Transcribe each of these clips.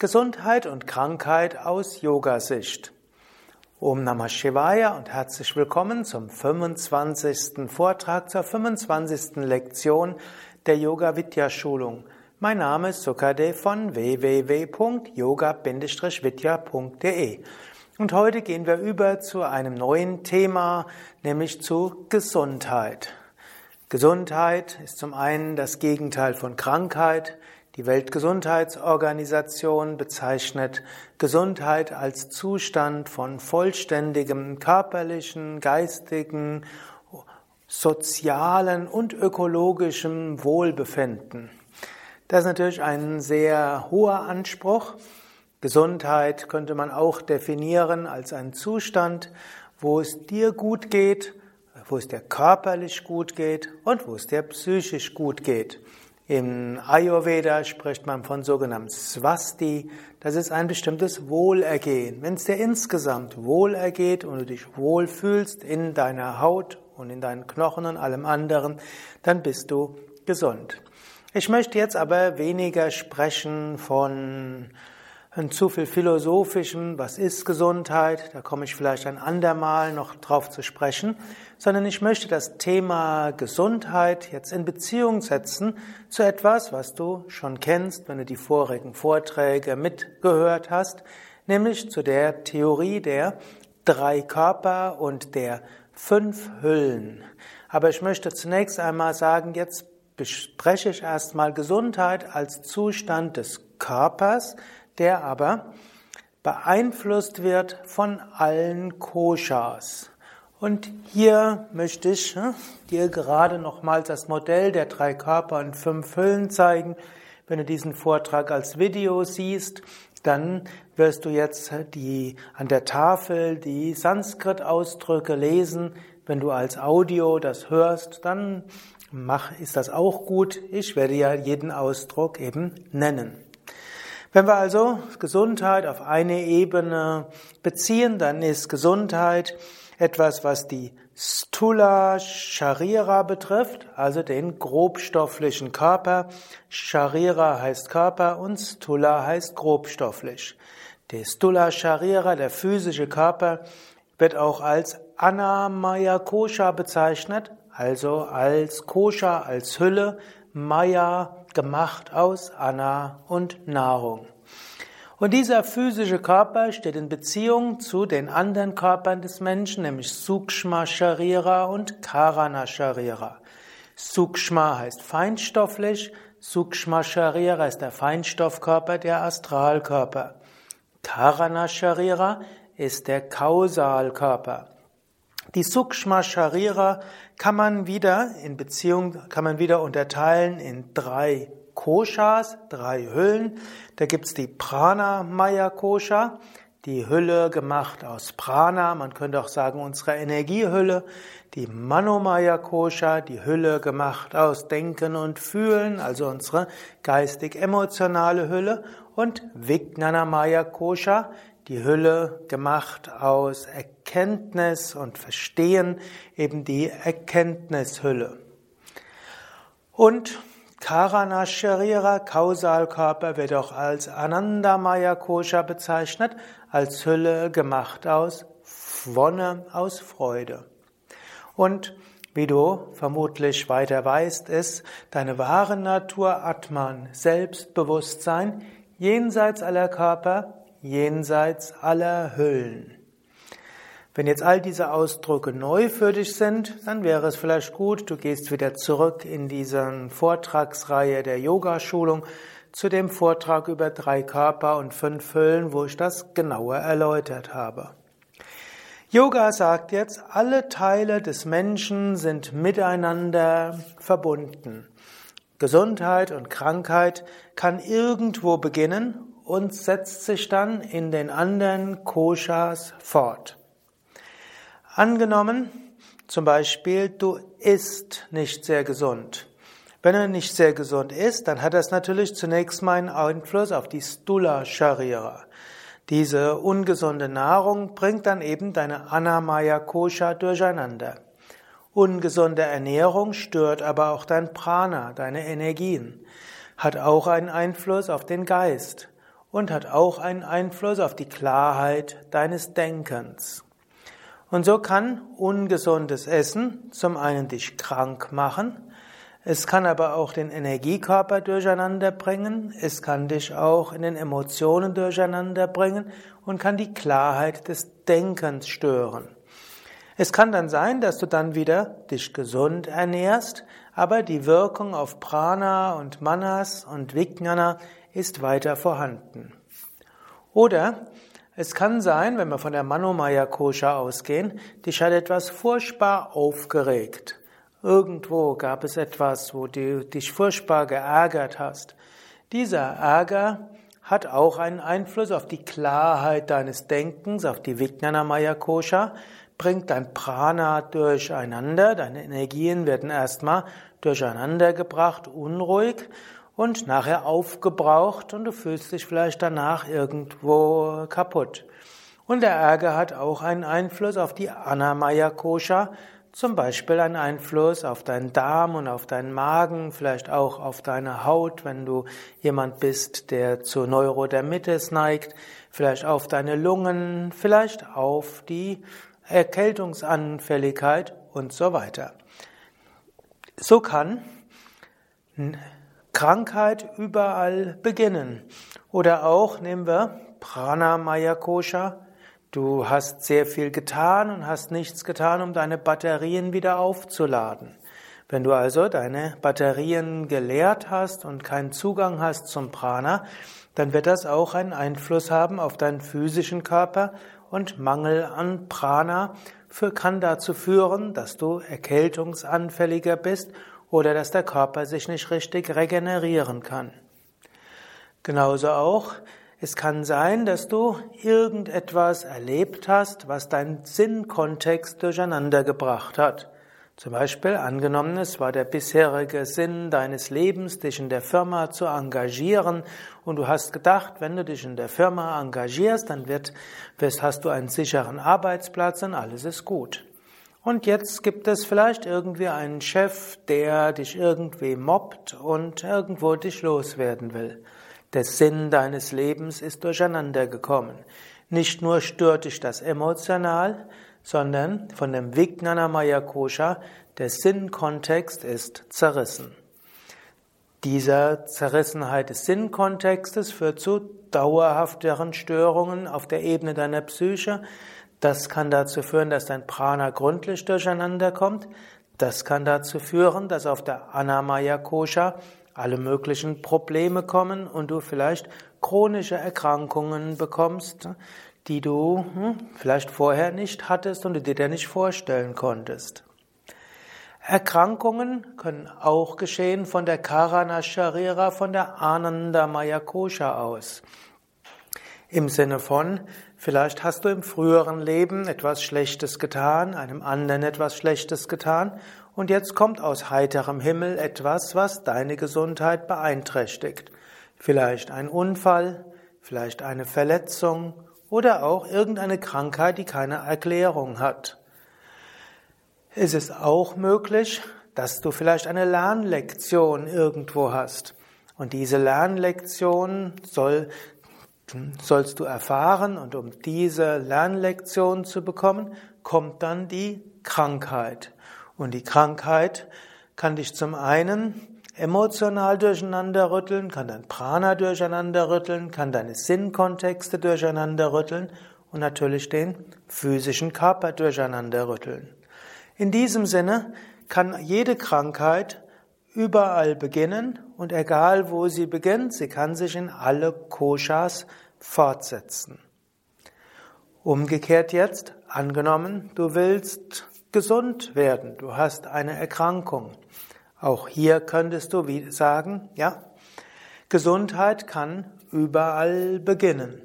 Gesundheit und Krankheit aus Yoga-Sicht. Om Namah Shivaya und herzlich willkommen zum 25. Vortrag zur 25. Lektion der Yoga Vidya Schulung. Mein Name ist Sukadev von www.yoga-vidya.de und heute gehen wir über zu einem neuen Thema, nämlich zu Gesundheit. Gesundheit ist zum einen das Gegenteil von Krankheit, die Weltgesundheitsorganisation bezeichnet Gesundheit als Zustand von vollständigem körperlichen, geistigen, sozialen und ökologischem Wohlbefinden. Das ist natürlich ein sehr hoher Anspruch. Gesundheit könnte man auch definieren als ein Zustand, wo es dir gut geht, wo es dir körperlich gut geht und wo es dir psychisch gut geht. Im Ayurveda spricht man von sogenannten Swasti. Das ist ein bestimmtes Wohlergehen. Wenn es dir insgesamt wohlergeht und du dich wohlfühlst in deiner Haut und in deinen Knochen und allem anderen, dann bist du gesund. Ich möchte jetzt aber weniger sprechen von zu viel philosophischem, was ist Gesundheit, da komme ich vielleicht ein andermal noch drauf zu sprechen, sondern ich möchte das Thema Gesundheit jetzt in Beziehung setzen zu etwas, was du schon kennst, wenn du die vorigen Vorträge mitgehört hast, nämlich zu der Theorie der drei Körper und der fünf Hüllen. Aber ich möchte zunächst einmal sagen, jetzt bespreche ich erstmal Gesundheit als Zustand des Körpers, der aber beeinflusst wird von allen Koshas. Und hier möchte ich hm, dir gerade nochmals das Modell der drei Körper und fünf Hüllen zeigen. Wenn du diesen Vortrag als Video siehst, dann wirst du jetzt die, an der Tafel die Sanskrit-Ausdrücke lesen. Wenn du als Audio das hörst, dann mach, ist das auch gut. Ich werde ja jeden Ausdruck eben nennen. Wenn wir also Gesundheit auf eine Ebene beziehen, dann ist Gesundheit etwas, was die Stula Sharira betrifft, also den grobstofflichen Körper. Sharira heißt Körper und Stula heißt grobstofflich. Der Stula Sharira, der physische Körper, wird auch als Anamaya Kosha bezeichnet, also als Kosha, als Hülle, Maya gemacht aus Anna und Nahrung. Und dieser physische Körper steht in Beziehung zu den anderen Körpern des Menschen, nämlich Sukshma Sharira und Karana Sharira. Sukshma heißt feinstofflich, Sukshma Sharira ist der Feinstoffkörper, der Astralkörper. Karana Sharira ist der Kausalkörper. Die Sukshma Sharira kann man wieder in Beziehung, kann man wieder unterteilen in drei Koshas, drei Hüllen. Da gibt's die Prana Maya Kosha, die Hülle gemacht aus Prana, man könnte auch sagen unsere Energiehülle, die Manomaya Kosha, die Hülle gemacht aus Denken und Fühlen, also unsere geistig-emotionale Hülle. Und Vijnana Maya Kosha, die Hülle gemacht aus Erkenntnis und Verstehen, eben die Erkenntnishülle. Und Karana Sharira, Kausalkörper, wird auch als Anandamaya Kosha bezeichnet, als Hülle gemacht aus Wonne, aus Freude. Und wie du vermutlich weiter weißt, ist deine wahre Natur Atman, Selbstbewusstsein, jenseits aller Körper, jenseits aller Hüllen. Wenn jetzt all diese Ausdrücke neu für dich sind, dann wäre es vielleicht gut, du gehst wieder zurück in diese Vortragsreihe der Yogaschulung zu dem Vortrag über drei Körper und fünf Hüllen, wo ich das genauer erläutert habe. Yoga sagt jetzt, alle Teile des Menschen sind miteinander verbunden. Gesundheit und Krankheit kann irgendwo beginnen und setzt sich dann in den anderen Koshas fort. Angenommen, zum Beispiel, du isst nicht sehr gesund. Wenn er nicht sehr gesund ist, dann hat das natürlich zunächst mal einen Einfluss auf die Stula Sharira. Diese ungesunde Nahrung bringt dann eben deine Anamaya Kosha durcheinander. Ungesunde Ernährung stört aber auch dein Prana, deine Energien, hat auch einen Einfluss auf den Geist. Und hat auch einen Einfluss auf die Klarheit deines Denkens. Und so kann ungesundes Essen zum einen dich krank machen, es kann aber auch den Energiekörper durcheinander bringen, es kann dich auch in den Emotionen durcheinander bringen und kann die Klarheit des Denkens stören. Es kann dann sein, dass du dann wieder dich gesund ernährst, aber die Wirkung auf Prana und Manas und Vijnana ist weiter vorhanden. Oder es kann sein, wenn wir von der Manomaya Kosha ausgehen, dich hat etwas furchtbar aufgeregt. Irgendwo gab es etwas, wo du dich furchtbar geärgert hast. Dieser Ärger hat auch einen Einfluss auf die Klarheit deines Denkens, auf die Vijnana Maya Kosha, bringt dein Prana durcheinander, deine Energien werden erstmal durcheinander gebracht, unruhig und nachher aufgebraucht und du fühlst dich vielleicht danach irgendwo kaputt. Und der Ärger hat auch einen Einfluss auf die Anamaya Kosha, zum Beispiel einen Einfluss auf deinen Darm und auf deinen Magen, vielleicht auch auf deine Haut, wenn du jemand bist, der zu Neurodermitis neigt, vielleicht auf deine Lungen, vielleicht auf die Erkältungsanfälligkeit und so weiter. So kann Krankheit überall beginnen. Oder auch nehmen wir Pranamaya Kosha. Du hast sehr viel getan und hast nichts getan, um deine Batterien wieder aufzuladen. Wenn du also deine Batterien geleert hast und keinen Zugang hast zum Prana, dann wird das auch einen Einfluss haben auf deinen physischen Körper und Mangel an Prana für, kann dazu führen, dass du erkältungsanfälliger bist oder dass der Körper sich nicht richtig regenerieren kann. Genauso auch, es kann sein, dass du irgendetwas erlebt hast, was deinen Sinnkontext durcheinander gebracht hat. Zum Beispiel angenommen, es war der bisherige Sinn deines Lebens, dich in der Firma zu engagieren und du hast gedacht, wenn du dich in der Firma engagierst, dann wird, hast du einen sicheren Arbeitsplatz und alles ist gut. Und jetzt gibt es vielleicht irgendwie einen Chef, der dich irgendwie mobbt und irgendwo dich loswerden will. Der Sinn deines Lebens ist durcheinander gekommen. Nicht nur stört dich das emotional, sondern von dem Vijnana Maya Kosha, der Sinnkontext ist zerrissen. Dieser Zerrissenheit des Sinnkontextes führt zu dauerhafteren Störungen auf der Ebene deiner Psyche. Das kann dazu führen, dass dein Prana gründlich durcheinander kommt. Das kann dazu führen, dass auf der Anamaya Kosha alle möglichen Probleme kommen und du vielleicht chronische Erkrankungen bekommst, die du hm, vielleicht vorher nicht hattest und die dir nicht vorstellen konntest. Erkrankungen können auch geschehen von der Karana Sharira, von der Ananda Maya Kosha aus. Im Sinne von, vielleicht hast du im früheren Leben etwas Schlechtes getan, einem anderen etwas Schlechtes getan, und jetzt kommt aus heiterem Himmel etwas, was deine Gesundheit beeinträchtigt. Vielleicht ein Unfall, vielleicht eine Verletzung oder auch irgendeine Krankheit, die keine Erklärung hat. Es ist auch möglich, dass du vielleicht eine Lernlektion irgendwo hast. Und diese Lernlektion soll, sollst du erfahren und um diese Lernlektion zu bekommen, kommt dann die Krankheit. Und die Krankheit kann dich zum einen emotional durcheinander rütteln, kann dein Prana durcheinander rütteln, kann deine Sinnkontexte durcheinander rütteln und natürlich den physischen Körper durcheinander rütteln. In diesem Sinne kann jede Krankheit überall beginnen und egal wo sie beginnt, sie kann sich in alle Koshas fortsetzen. Umgekehrt jetzt, angenommen, du willst gesund werden, du hast eine Erkrankung. Auch hier könntest du sagen, ja, Gesundheit kann überall beginnen.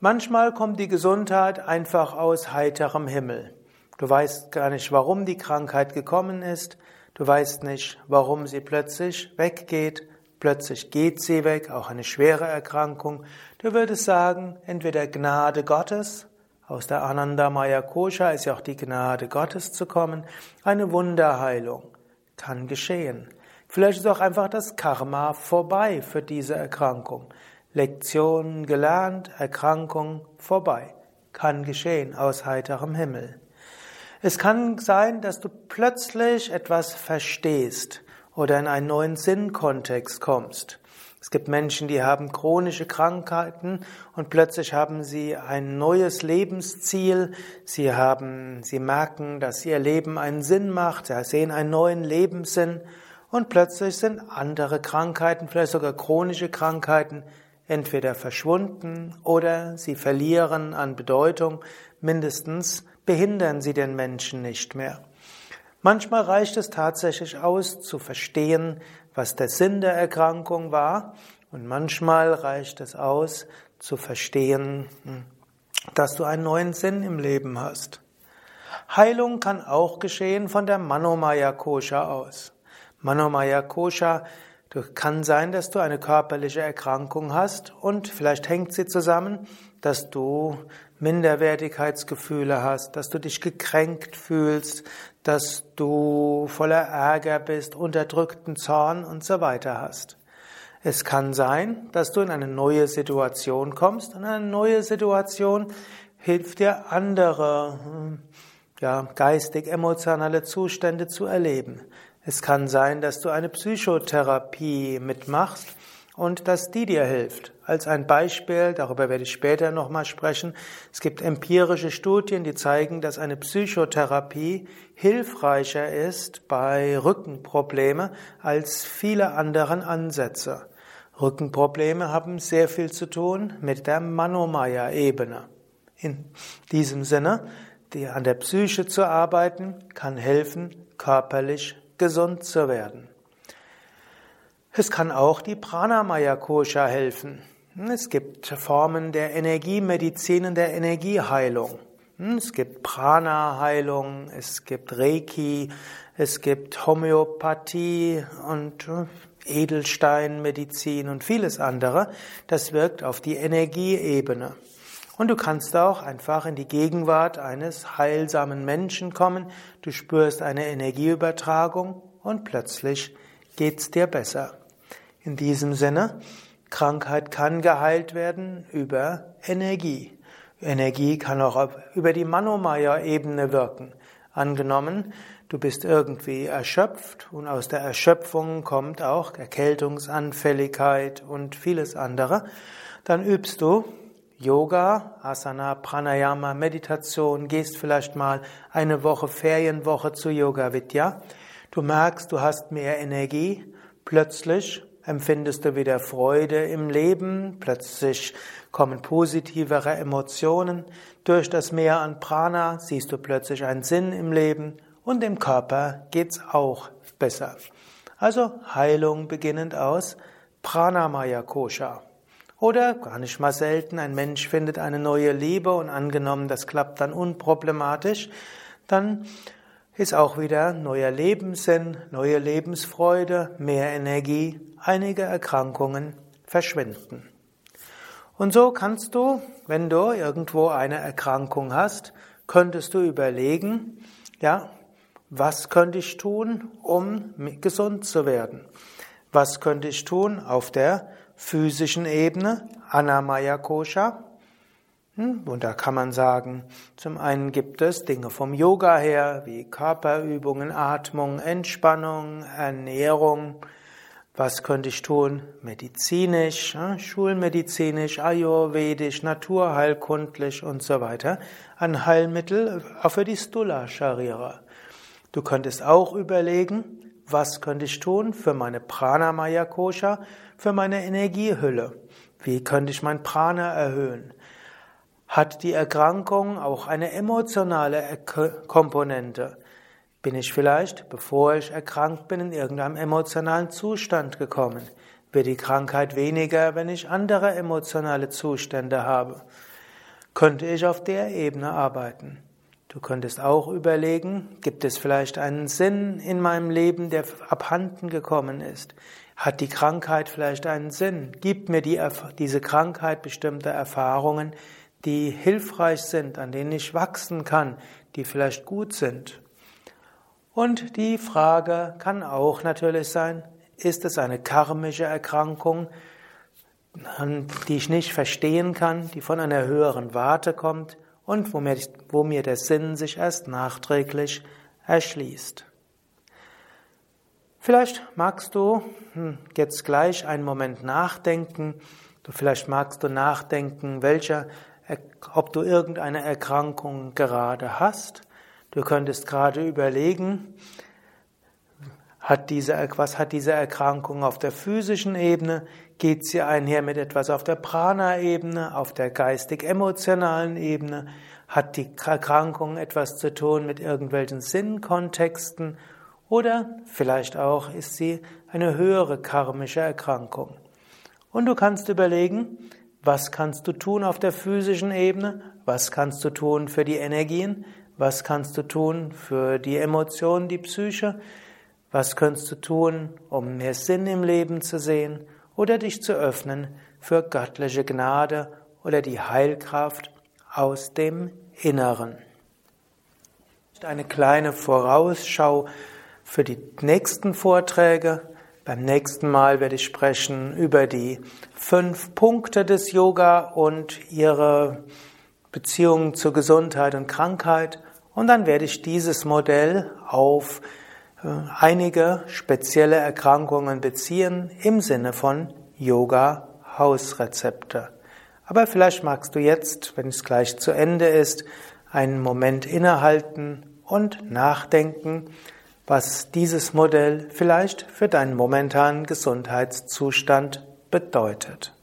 Manchmal kommt die Gesundheit einfach aus heiterem Himmel. Du weißt gar nicht, warum die Krankheit gekommen ist. Du weißt nicht, warum sie plötzlich weggeht. Plötzlich geht sie weg, auch eine schwere Erkrankung. Du würdest sagen, entweder Gnade Gottes, aus der Ananda Maya Kosha ist ja auch die Gnade Gottes zu kommen, eine Wunderheilung kann geschehen. Vielleicht ist auch einfach das Karma vorbei für diese Erkrankung. Lektion gelernt, Erkrankung vorbei. Kann geschehen aus heiterem Himmel. Es kann sein, dass du plötzlich etwas verstehst oder in einen neuen Sinnkontext kommst. Es gibt Menschen, die haben chronische Krankheiten und plötzlich haben sie ein neues Lebensziel. Sie haben, sie merken, dass ihr Leben einen Sinn macht. Sie sehen einen neuen Lebenssinn und plötzlich sind andere Krankheiten, vielleicht sogar chronische Krankheiten, entweder verschwunden oder sie verlieren an Bedeutung. Mindestens behindern sie den Menschen nicht mehr. Manchmal reicht es tatsächlich aus, zu verstehen, was der Sinn der Erkrankung war, und manchmal reicht es aus, zu verstehen, dass du einen neuen Sinn im Leben hast. Heilung kann auch geschehen von der Manomaya Kosha aus. Manomaya Kosha kann sein, dass du eine körperliche Erkrankung hast und vielleicht hängt sie zusammen, dass du Minderwertigkeitsgefühle hast, dass du dich gekränkt fühlst, dass du voller Ärger bist, unterdrückten Zorn und so weiter hast. Es kann sein, dass du in eine neue Situation kommst und eine neue Situation hilft dir andere ja, geistig-emotionale Zustände zu erleben. Es kann sein, dass du eine Psychotherapie mitmachst und dass die dir hilft. Als ein Beispiel, darüber werde ich später nochmal sprechen, es gibt empirische Studien, die zeigen, dass eine Psychotherapie hilfreicher ist bei Rückenprobleme als viele anderen Ansätze. Rückenprobleme haben sehr viel zu tun mit der Manomaya-Ebene. In diesem Sinne, die an der Psyche zu arbeiten, kann helfen, körperlich gesund zu werden. Es kann auch die Pranamaya Kosha helfen. Es gibt Formen der Energiemedizin und der Energieheilung. Es gibt Prana-Heilung, es gibt Reiki, es gibt Homöopathie und Edelsteinmedizin und vieles andere. Das wirkt auf die Energieebene. Und du kannst auch einfach in die Gegenwart eines heilsamen Menschen kommen. Du spürst eine Energieübertragung und plötzlich geht's dir besser. In diesem Sinne, Krankheit kann geheilt werden über Energie. Energie kann auch über die Manomaya-Ebene wirken. Angenommen, du bist irgendwie erschöpft und aus der Erschöpfung kommt auch Erkältungsanfälligkeit und vieles andere, dann übst du Yoga, Asana, Pranayama, Meditation, gehst vielleicht mal eine Woche Ferienwoche zu Yoga Vidya. Du merkst, du hast mehr Energie, plötzlich empfindest du wieder Freude im Leben, plötzlich kommen positivere Emotionen. Durch das Meer an Prana siehst du plötzlich einen Sinn im Leben und dem Körper geht's auch besser. Also Heilung beginnend aus Pranamaya Kosha. Oder gar nicht mal selten, ein Mensch findet eine neue Liebe und angenommen, das klappt dann unproblematisch, dann ist auch wieder neuer Lebenssinn, neue Lebensfreude, mehr Energie, einige Erkrankungen verschwinden. Und so kannst du, wenn du irgendwo eine Erkrankung hast, könntest du überlegen, ja, was könnte ich tun, um gesund zu werden? Was könnte ich tun auf der physischen Ebene, Anamaya Kosha? Hm, und da kann man sagen, zum einen gibt es Dinge vom Yoga her, wie Körperübungen, Atmung, Entspannung, Ernährung. Was könnte ich tun? Medizinisch, schulmedizinisch, ayurvedisch, naturheilkundlich und so weiter. Ein Heilmittel auch für die Stula Sharira. Du könntest auch überlegen, was könnte ich tun für meine Pranamaya Kosha, für meine Energiehülle? Wie könnte ich mein Prana erhöhen? Hat die Erkrankung auch eine emotionale Komponente? Bin ich vielleicht, bevor ich erkrankt bin, in irgendeinem emotionalen Zustand gekommen? Wird die Krankheit weniger, wenn ich andere emotionale Zustände habe? Könnte ich auf der Ebene arbeiten? Du könntest auch überlegen, gibt es vielleicht einen Sinn in meinem Leben, der abhanden gekommen ist? Hat die Krankheit vielleicht einen Sinn? Gibt mir die, diese Krankheit bestimmte Erfahrungen, die hilfreich sind, an denen ich wachsen kann, die vielleicht gut sind. Und die Frage kann auch natürlich sein, ist es eine karmische Erkrankung, die ich nicht verstehen kann, die von einer höheren Warte kommt und wo mir, wo mir der Sinn sich erst nachträglich erschließt. Vielleicht magst du hm, jetzt gleich einen Moment nachdenken. Du vielleicht magst du nachdenken, welcher, ob du irgendeine Erkrankung gerade hast. Du könntest gerade überlegen, hat diese, was hat diese Erkrankung auf der physischen Ebene? Geht sie einher mit etwas auf der Prana-Ebene, auf der geistig-emotionalen Ebene? Hat die Erkrankung etwas zu tun mit irgendwelchen Sinnkontexten? Oder vielleicht auch ist sie eine höhere karmische Erkrankung. Und du kannst überlegen, was kannst du tun auf der physischen Ebene? Was kannst du tun für die Energien? Was kannst du tun für die Emotionen, die Psyche? Was kannst du tun, um mehr Sinn im Leben zu sehen oder dich zu öffnen für göttliche Gnade oder die Heilkraft aus dem Inneren? Eine kleine Vorausschau für die nächsten Vorträge. Beim nächsten Mal werde ich sprechen über die fünf Punkte des Yoga und ihre Beziehungen zur Gesundheit und Krankheit. Und dann werde ich dieses Modell auf einige spezielle Erkrankungen beziehen im Sinne von Yoga Hausrezepte. Aber vielleicht magst du jetzt, wenn es gleich zu Ende ist, einen Moment innehalten und nachdenken, was dieses Modell vielleicht für deinen momentanen Gesundheitszustand bedeutet.